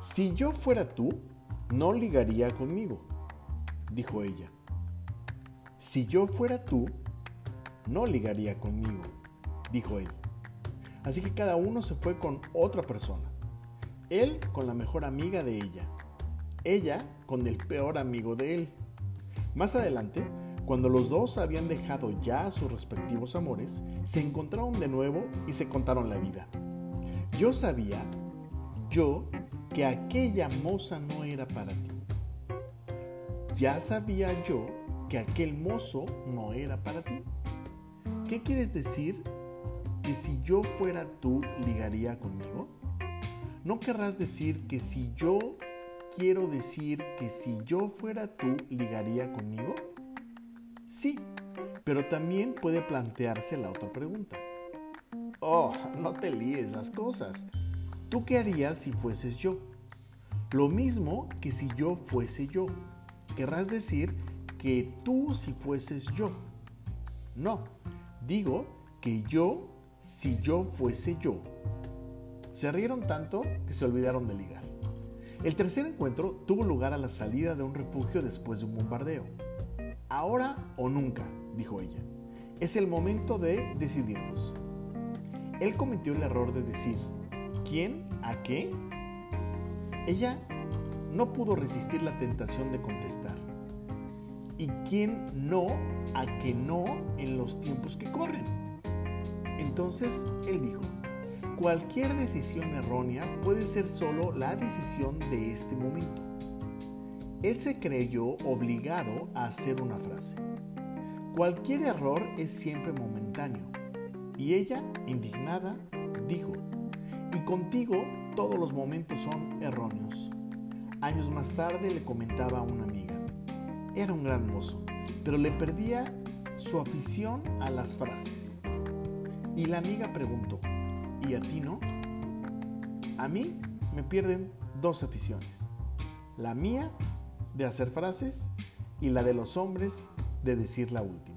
Si yo fuera tú, no ligaría conmigo, dijo ella. Si yo fuera tú, no ligaría conmigo, dijo él. Así que cada uno se fue con otra persona. Él con la mejor amiga de ella. Ella con el peor amigo de él. Más adelante, cuando los dos habían dejado ya sus respectivos amores, se encontraron de nuevo y se contaron la vida. Yo sabía, yo, que aquella moza no era para ti. Ya sabía yo que aquel mozo no era para ti. ¿Qué quieres decir? ¿Que si yo fuera tú ligaría conmigo? ¿No querrás decir que si yo quiero decir que si yo fuera tú ligaría conmigo? Sí, pero también puede plantearse la otra pregunta. Oh, no te líes las cosas. ¿Tú qué harías si fueses yo? Lo mismo que si yo fuese yo. Querrás decir que tú si fueses yo. No, digo que yo si yo fuese yo. Se rieron tanto que se olvidaron de ligar. El tercer encuentro tuvo lugar a la salida de un refugio después de un bombardeo. Ahora o nunca, dijo ella. Es el momento de decidirnos. Él cometió el error de decir, ¿quién? ¿A qué? Ella no pudo resistir la tentación de contestar. ¿Y quién no a que no en los tiempos que corren? Entonces él dijo, cualquier decisión errónea puede ser solo la decisión de este momento. Él se creyó obligado a hacer una frase. Cualquier error es siempre momentáneo. Y ella, indignada, dijo, y contigo todos los momentos son erróneos. Años más tarde le comentaba a una amiga. Era un gran mozo, pero le perdía su afición a las frases. Y la amiga preguntó, ¿y a ti no? A mí me pierden dos aficiones. La mía de hacer frases y la de los hombres de decir la última.